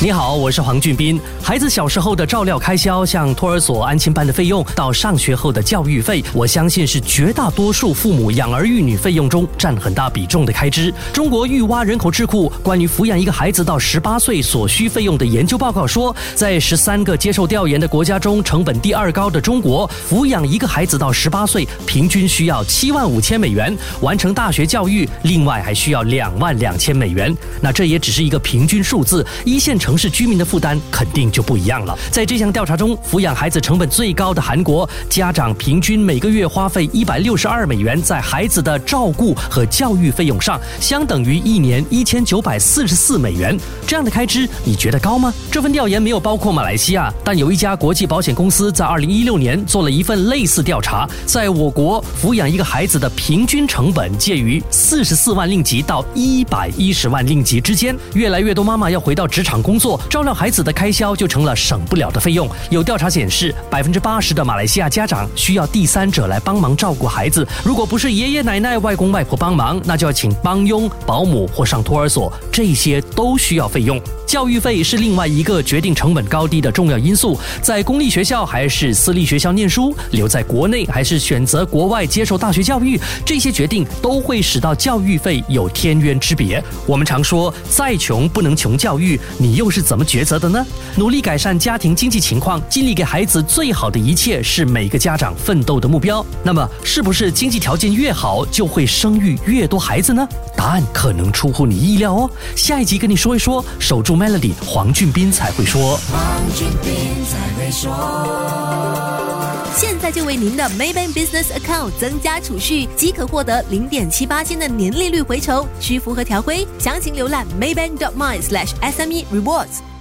你好，我是黄俊斌。孩子小时候的照料开销，像托儿所、安亲班的费用，到上学后的教育费，我相信是绝大多数父母养儿育女费用中占很大比重的开支。中国育蛙人口智库关于抚养一个孩子到十八岁所需费用的研究报告说，在十三个接受调研的国家中，成本第二高的中国，抚养一个孩子到十八岁，平均需要七万五千美元完成大学教育，另外还需要两万两千美元。那这也只是一个平均数字，一线城。城市居民的负担肯定就不一样了。在这项调查中，抚养孩子成本最高的韩国，家长平均每个月花费一百六十二美元在孩子的照顾和教育费用上，相等于一年一千九百四十四美元。这样的开支，你觉得高吗？这份调研没有包括马来西亚，但有一家国际保险公司在二零一六年做了一份类似调查，在我国抚养一个孩子的平均成本介于四十四万令吉到一百一十万令吉之间。越来越多妈妈要回到职场工。做照料孩子的开销就成了省不了的费用。有调查显示，百分之八十的马来西亚家长需要第三者来帮忙照顾孩子。如果不是爷爷奶奶、外公外婆帮忙，那就要请帮佣、保姆或上托儿所，这些都需要费用。教育费是另外一个决定成本高低的重要因素。在公立学校还是私立学校念书，留在国内还是选择国外接受大学教育，这些决定都会使到教育费有天渊之别。我们常说，再穷不能穷教育，你又又是怎么抉择的呢？努力改善家庭经济情况，尽力给孩子最好的一切，是每个家长奋斗的目标。那么，是不是经济条件越好，就会生育越多孩子呢？答案可能出乎你意料哦。下一集跟你说一说，守住。Melody 黄俊斌才会说，黄俊斌才会说。就为您的 Maybank Business Account 增加储蓄，即可获得零点七八千的年利率回酬，需符合条规，详情浏览 maybank.my/sme rewards。